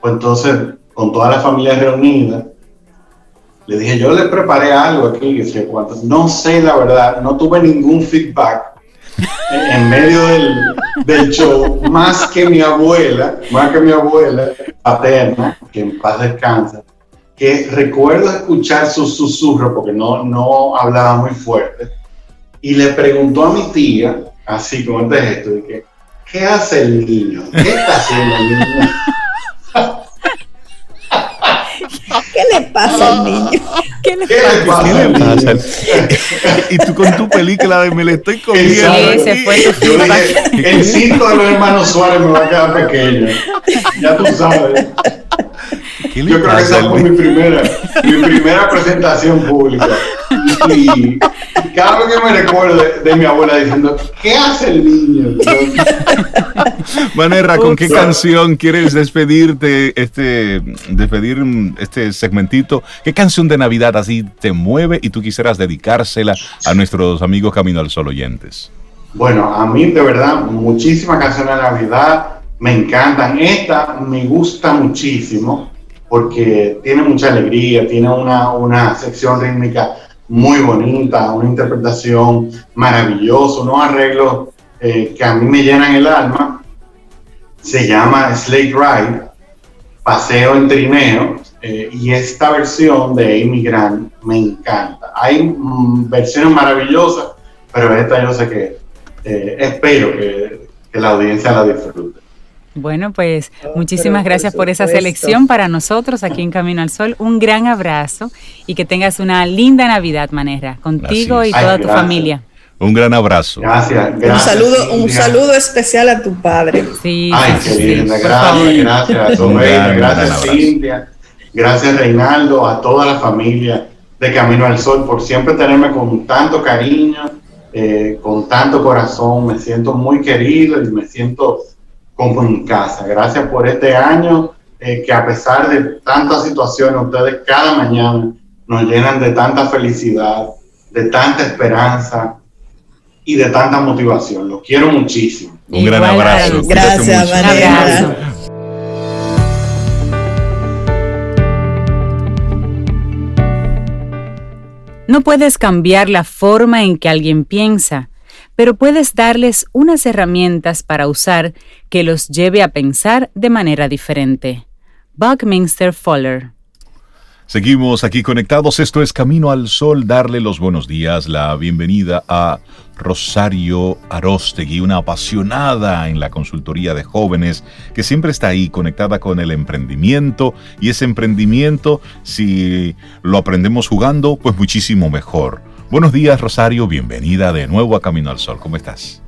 [SPEAKER 6] pues entonces, con toda la familia reunida, le dije, yo le preparé algo aquí. No sé la verdad, no tuve ningún feedback en, medio del, show, más que mi abuela, más que mi abuela paterna, que en paz descansa, que recuerdo escuchar su susurro, porque no, no hablaba muy fuerte, y le preguntó a mi tía, así como este gesto, de que, ¿qué hace el niño? ¿Qué está haciendo el niño?
[SPEAKER 2] ¿Qué le pasa al niño?
[SPEAKER 3] ¿Qué le pasa?
[SPEAKER 1] ¿Qué le pasa? y tú con tu película de me le estoy comiendo.
[SPEAKER 3] Sí, se fue tu
[SPEAKER 6] dije, El cinto de los hermanos Suárez me va a quedar pequeño. Ya tú sabes. Yo creo que esa fue mi primera, mi primera presentación pública. Y, cada vez que me recuerdo de, mi abuela diciendo, ¿qué hace el niño?
[SPEAKER 1] Manera, ¿con qué canción quieres despedirte, este, despedir este segmentito? ¿Qué canción de Navidad así te mueve y tú quisieras dedicársela a nuestros amigos Camino al Sol oyentes?
[SPEAKER 6] Bueno, a mí de verdad, muchísimas canciones de Navidad me encantan. Esta me gusta muchísimo porque tiene mucha alegría, tiene una, una sección rítmica muy bonita, una interpretación maravillosa, unos arreglos eh, que a mí me llenan el alma. Se llama Slate Ride, Paseo en Trineo, eh, y esta versión de Amy Grant me encanta. Hay mm, versiones maravillosas, pero esta yo sé que eh, espero que, que la audiencia la disfrute.
[SPEAKER 3] Bueno, pues muchísimas gracias por, esa selección para nosotros aquí en Camino al Sol. Un gran abrazo y que tengas una linda Navidad, Manera, contigo y toda tu familia.
[SPEAKER 1] Un gran abrazo.
[SPEAKER 2] Gracias, Un saludo, un saludo especial a tu padre.
[SPEAKER 6] Sí, Ay, qué linda. Gracias, gracias, Gracias, Cintia. Gracias, Reinaldo, a toda la familia de Camino al Sol por siempre tenerme con tanto cariño, eh, con tanto corazón. Me siento muy querido y me siento como en casa. Gracias por este año eh, que a pesar de tantas situaciones, ustedes cada mañana nos llenan de tanta felicidad, de tanta esperanza y de tanta motivación. Los quiero muchísimo.
[SPEAKER 1] Un gran abrazo.
[SPEAKER 2] Gracias, María.
[SPEAKER 3] No puedes cambiar la forma en que alguien piensa, pero puedes darles unas herramientas para usar que los lleve a pensar de manera diferente. Buckminster Fuller
[SPEAKER 1] Seguimos aquí conectados. Esto es Camino al Sol. Darle los buenos días, la bienvenida a Rosario Arostegui, una apasionada en la consultoría de jóvenes que siempre está ahí conectada con el emprendimiento. Y ese emprendimiento, si lo aprendemos jugando, pues muchísimo mejor. Buenos días, Rosario. Bienvenida de nuevo a Camino al Sol. ¿Cómo estás?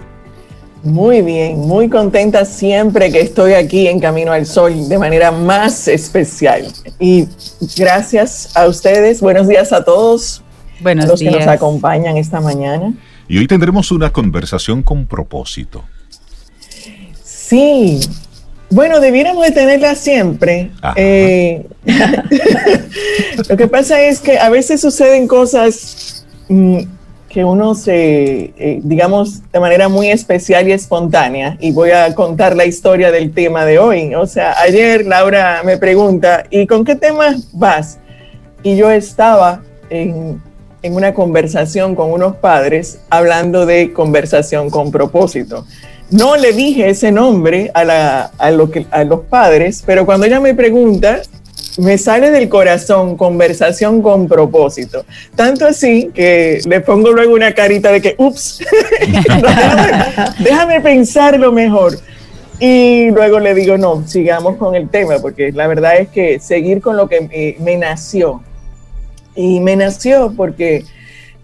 [SPEAKER 7] Muy bien, muy contenta siempre que estoy aquí en Camino al Sol de manera más especial. Y gracias a ustedes, buenos días a todos,
[SPEAKER 3] buenos
[SPEAKER 7] los
[SPEAKER 3] que
[SPEAKER 7] nos acompañan esta mañana.
[SPEAKER 1] Y hoy tendremos una conversación con propósito.
[SPEAKER 7] Sí, bueno, debiéramos de tenerla siempre. Eh, lo que pasa es que a veces suceden cosas que uno se, eh, digamos, de manera muy especial y espontánea, y voy a contar la historia del tema de hoy. O sea, ayer Laura me pregunta, ¿y con qué tema vas? Y yo estaba en, en una conversación con unos padres hablando de conversación con propósito. No le dije ese nombre a, la, a, lo que, a los padres, pero cuando ella me pregunta, me sale del corazón conversación con propósito. Tanto así que le pongo luego una carita de que, ups, déjame, pensarlo mejor. Y luego le digo, no, sigamos con el tema, porque la verdad es que seguir con lo que me, nació. Y me nació porque,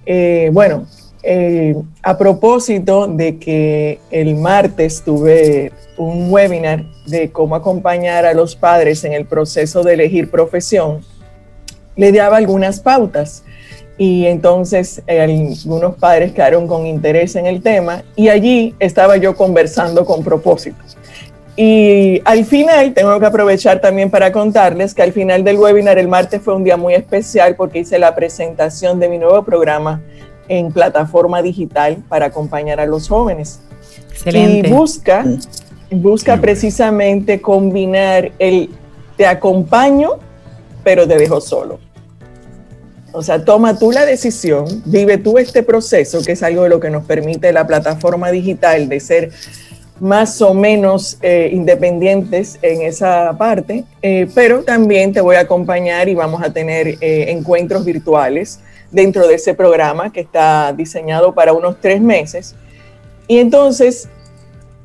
[SPEAKER 7] eh, bueno, eh, a propósito de que el martes tuve un webinar de cómo acompañar a los padres en el proceso de elegir profesión, le daba algunas pautas. Y entonces eh, algunos padres quedaron con interés en el tema y allí estaba yo conversando con propósito. Y al final, tengo que aprovechar también para contarles que al final del webinar, el martes fue un día muy especial porque hice la presentación de mi nuevo programa en plataforma digital para acompañar a los jóvenes.
[SPEAKER 3] Excelente.
[SPEAKER 7] Y busca, busca precisamente combinar el te acompaño, pero te dejo solo. O sea, toma tú la decisión, vive tú este proceso, que es algo de lo que nos permite la plataforma digital de ser más o menos eh, independientes en esa parte, eh, pero también te voy a acompañar y vamos a tener eh, encuentros virtuales dentro de ese programa que está diseñado para unos tres meses. Y entonces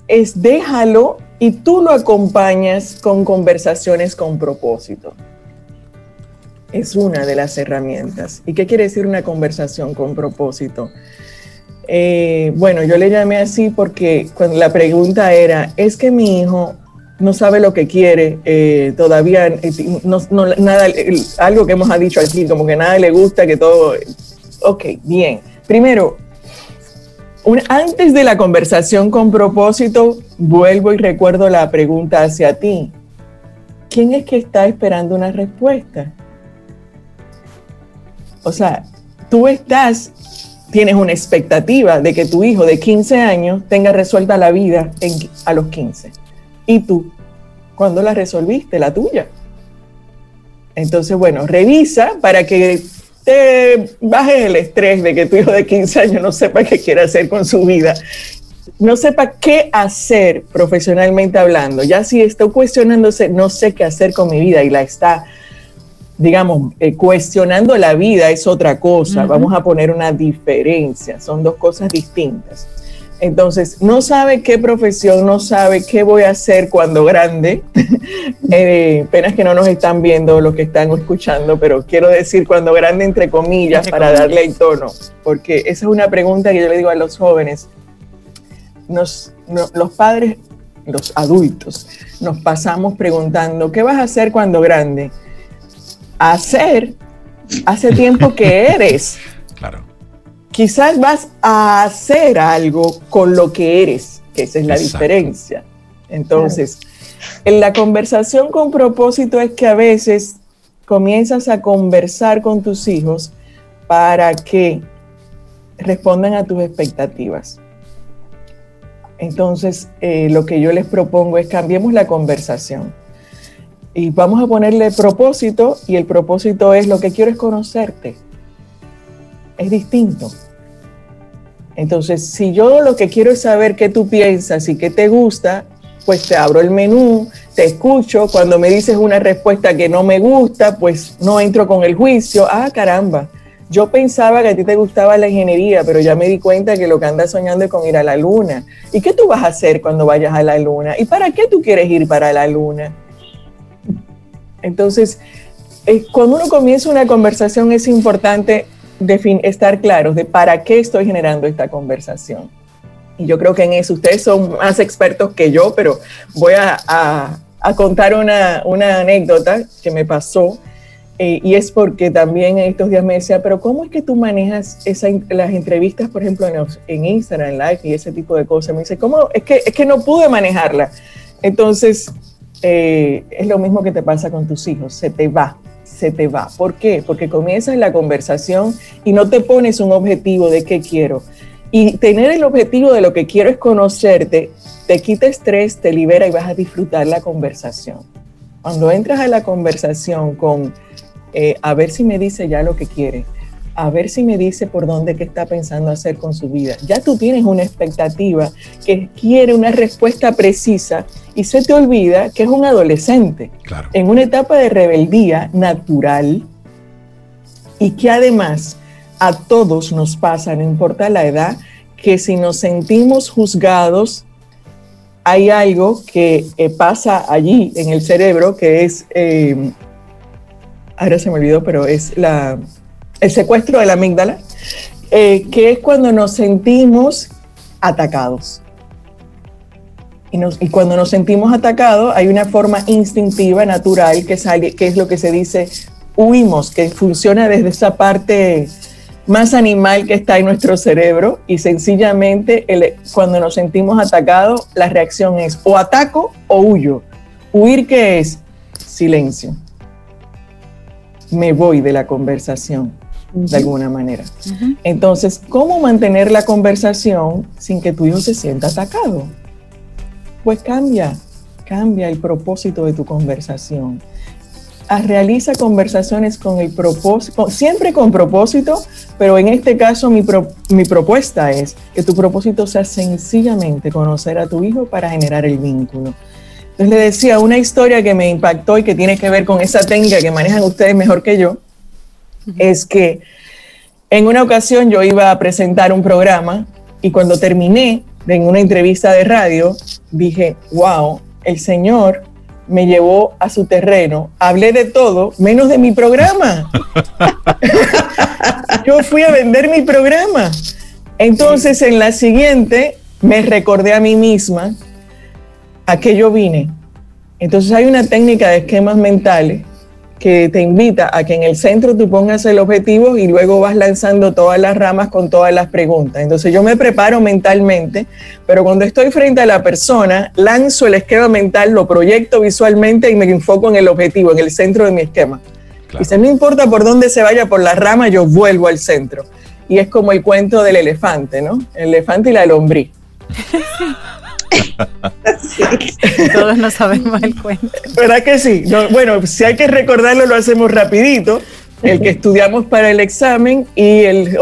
[SPEAKER 7] es déjalo y tú lo acompañas con conversaciones con propósito. Es una de las herramientas. ¿Y qué quiere decir una conversación con propósito? Eh, bueno, yo le llamé así porque cuando la pregunta era, es que mi hijo no sabe lo que quiere, eh, todavía eh, no, nada, algo que hemos dicho aquí, como que nada le gusta, que todo, ok, bien. Primero, antes de la conversación con propósito, vuelvo y recuerdo la pregunta hacia ti. ¿Quién es que está esperando una respuesta? O sea, tú estás, tienes una expectativa de que tu hijo de 15 años tenga resuelta la vida a los 15 ¿Y tú? ¿Cuándo la resolviste? La tuya. Entonces, bueno, revisa para que te bajes el estrés de que tu hijo de 15 años no sepa qué quiere hacer con su vida. No sepa qué hacer profesionalmente hablando. Ya si está cuestionándose, no sé qué hacer con mi vida y la está, digamos, eh, cuestionando la vida es otra cosa. Vamos a poner una diferencia. Son dos cosas distintas. Entonces, no sabe qué profesión, no sabe qué voy a hacer cuando grande. eh, penas que no nos están viendo los que están escuchando, pero quiero decir cuando grande entre comillas para darle el tono, porque esa es una pregunta que yo le digo a los jóvenes. Nos, los padres, los adultos, nos pasamos preguntando, ¿qué vas a hacer cuando grande? Hacer hace tiempo que eres.
[SPEAKER 1] Claro
[SPEAKER 7] quizás vas a hacer algo con lo que eres, que esa es la diferencia. Entonces, en la conversación con propósito es que a veces comienzas a conversar con tus hijos para que respondan a tus expectativas. Entonces, eh, lo que yo les propongo es cambiemos la conversación y vamos a ponerle propósito y el propósito es lo que quiero es conocerte es distinto. Entonces, si yo lo que quiero es saber qué tú piensas y qué te gusta, pues te abro el menú, te escucho. Cuando me dices una respuesta que no me gusta, pues no entro con el juicio. Ah, caramba, yo pensaba que a ti te gustaba la ingeniería, pero ya me di cuenta que lo que andas soñando es con ir a la luna. ¿Y qué tú vas a hacer cuando vayas a la luna? ¿Y para qué tú quieres ir para la luna? Entonces, eh, cuando uno comienza una conversación es importante estar claros de para qué estoy generando esta conversación. Y yo creo que en eso ustedes son más expertos que yo, pero voy a, contar una, anécdota que me pasó. Eh, y es porque también en estos días me decía, pero ¿cómo es que tú manejas esa, las entrevistas, por ejemplo, en, Instagram, en Live y ese tipo de cosas? Me dice, ¿cómo? Es que, es que no pude manejarla. Entonces, eh, es lo mismo que te pasa con tus hijos, se te va se te va. ¿Por qué? Porque comienzas la conversación y no te pones un objetivo de qué quiero. Y tener el objetivo de lo que quiero es conocerte, te quita estrés, te libera y vas a disfrutar la conversación. Cuando entras a la conversación con, eh, a ver si me dice ya lo que quiere, a ver si me dice por dónde qué está pensando hacer con su vida. Ya tú tienes una expectativa que quiere una respuesta precisa y se te olvida que es un adolescente en una etapa de rebeldía natural y que además a todos nos pasa, no importa la edad, que si nos sentimos juzgados, hay algo que eh, pasa allí en el cerebro que es, eh, ahora se me olvidó, pero es la, el secuestro de la amígdala, eh, que es cuando nos sentimos atacados. Y, cuando nos sentimos atacados, hay una forma instintiva, natural, que, sale, que es lo que se dice huimos, que funciona desde esa parte más animal que está en nuestro cerebro y sencillamente cuando nos sentimos atacados, la reacción es o ataco o huyo. Huir, ¿qué es? Silencio. Me voy de la conversación de alguna manera. Entonces, ¿cómo mantener la conversación sin que tu hijo se sienta atacado? Pues cambia, cambia el propósito de tu conversación. Ah, realiza conversaciones con el propósito, siempre con propósito, pero en este caso mi, mi propuesta es que tu propósito sea sencillamente conocer a tu hijo para generar el vínculo. Entonces le decía una historia que me impactó y que tiene que ver con esa técnica que manejan ustedes mejor que yo, es que en una ocasión yo iba a presentar un programa y cuando terminé en una entrevista de radio, dije, wow, el Señor me llevó a su terreno, hablé de todo, menos de mi programa. yo fui a vender mi programa. Entonces en la siguiente me recordé a mí misma a qué yo vine. Entonces hay una técnica de esquemas mentales que te invita a que en el centro tú pongas el objetivo y luego vas lanzando todas las ramas con todas las preguntas. Entonces yo me preparo mentalmente, pero cuando estoy frente a la persona, lanzo el esquema mental, lo proyecto visualmente y me enfoco en el objetivo, en el centro de mi esquema. Y si no importa por dónde se vaya por la rama, yo vuelvo al centro. Y es como el cuento del elefante, ¿no? El elefante y la lombriz.
[SPEAKER 3] Todos no sabemos el cuento.
[SPEAKER 7] ¿Verdad que sí? bueno, si hay que recordarlo, lo hacemos rapidito. El que estudiamos para el examen y el,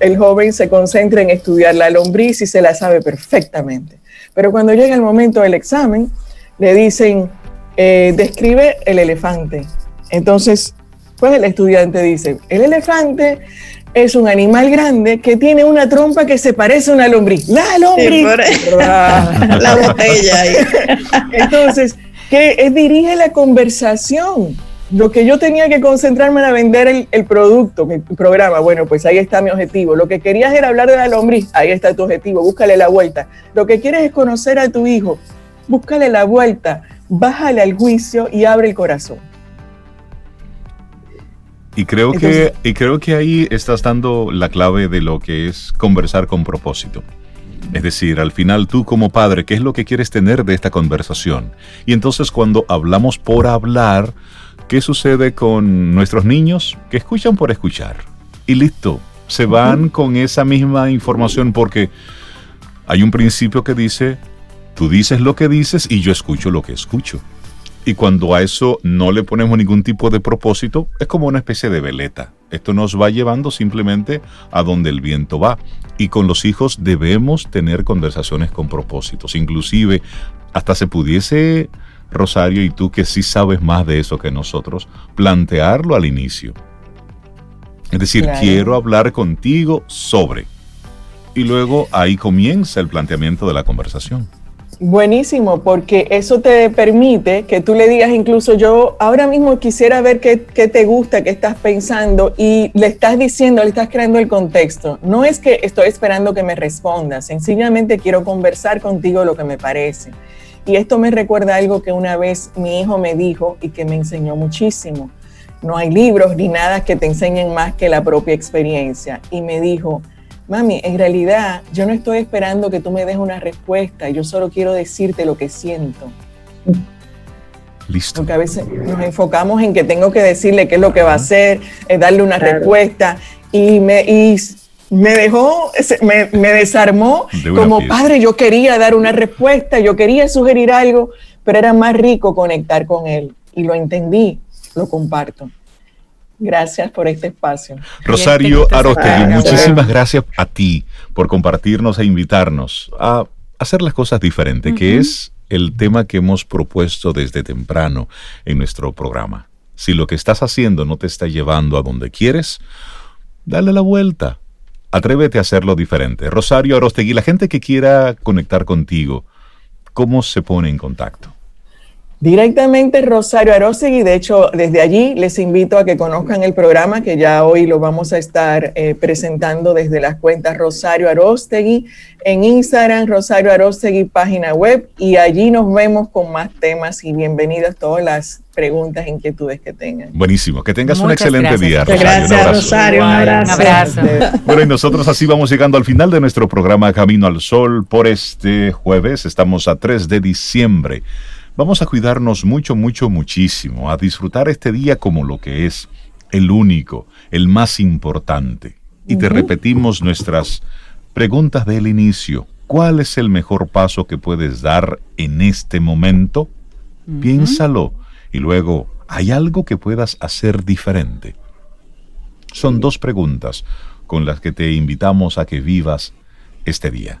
[SPEAKER 7] el, joven se concentra en estudiar la lombriz y se la sabe perfectamente. Pero cuando llega el momento del examen, le dicen, eh, describe el elefante. Entonces, pues el estudiante dice, el elefante es un animal grande que tiene una trompa que se parece a una lombriz. La lombriz. la botella ahí. Entonces, que dirige la conversación. Lo que yo tenía que concentrarme era vender el, el, producto, mi programa. Bueno, pues ahí está mi objetivo. Lo que querías era hablar de la lombriz. Ahí está tu objetivo. Búscale la vuelta. Lo que quieres es conocer a tu hijo. Búscale la vuelta. Bájale al juicio y abre el corazón.
[SPEAKER 1] Y creo, que, y creo que ahí estás dando la clave de lo que es conversar con propósito. Es decir, al final tú como padre, ¿qué es lo que quieres tener de esta conversación? Y entonces cuando hablamos por hablar, ¿qué sucede con nuestros niños? Que escuchan por escuchar. Y listo, se van con esa misma información porque hay un principio que dice, tú dices lo que dices y yo escucho lo que escucho. Y cuando a eso no le ponemos ningún tipo de propósito, es como una especie de veleta. Esto nos va llevando simplemente a donde el viento va. Y con los hijos debemos tener conversaciones con propósitos. Inclusive, hasta se pudiese, Rosario, y tú que sí sabes más de eso que nosotros, plantearlo al inicio. Es decir, quiero hablar contigo sobre. Y luego ahí comienza el planteamiento de la conversación.
[SPEAKER 7] Buenísimo, porque eso te permite que tú le digas incluso yo ahora mismo quisiera ver qué, te gusta, qué estás pensando y le estás diciendo, le estás creando el contexto. No es que estoy esperando que me respondas, sencillamente quiero conversar contigo lo que me parece. Y esto me recuerda algo que una vez mi hijo me dijo y que me enseñó muchísimo. No hay libros ni nada que te enseñen más que la propia experiencia. Y me dijo, mami, en realidad yo no estoy esperando que tú me des una respuesta, yo solo quiero decirte lo que siento.
[SPEAKER 1] Listo.
[SPEAKER 7] Porque a veces nos enfocamos en que tengo que decirle qué es lo que va a hacer, eh, darle una respuesta y me, me dejó, me, desarmó como padre, yo quería dar una respuesta, yo quería sugerir algo, pero era más rico conectar con él y lo entendí, lo comparto. Gracias por este espacio.
[SPEAKER 1] Rosario Arostegui, muchísimas gracias a ti por compartirnos e invitarnos a hacer las cosas diferentes, que es el tema que hemos propuesto desde temprano en nuestro programa. Si lo que estás haciendo no te está llevando a donde quieres, dale la vuelta. Atrévete a hacerlo diferente. Rosario Arostegui, la gente que quiera conectar contigo, ¿cómo se pone en contacto?
[SPEAKER 7] Directamente Rosario Arostegui, de hecho desde allí les invito a que conozcan el programa que ya hoy lo vamos a estar eh, presentando desde las cuentas Rosario Arostegui en Instagram, Rosario Arostegui página web y allí nos vemos con más temas y bienvenidas todas las preguntas, inquietudes que tengan.
[SPEAKER 1] Buenísimo, que tengas un excelente día.
[SPEAKER 2] Rosario. Gracias Rosario, un abrazo. un abrazo.
[SPEAKER 1] Bueno, y nosotros así vamos llegando al final de nuestro programa Camino al Sol por este jueves, estamos a 3 de diciembre. Vamos a cuidarnos mucho, mucho, muchísimo, a disfrutar este día como lo que es, el único, el más importante. Y te repetimos nuestras preguntas del inicio. ¿Cuál es el mejor paso que puedes dar en este momento? Piénsalo. Y luego, ¿hay algo que puedas hacer diferente? Son dos preguntas con las que te invitamos a que vivas este día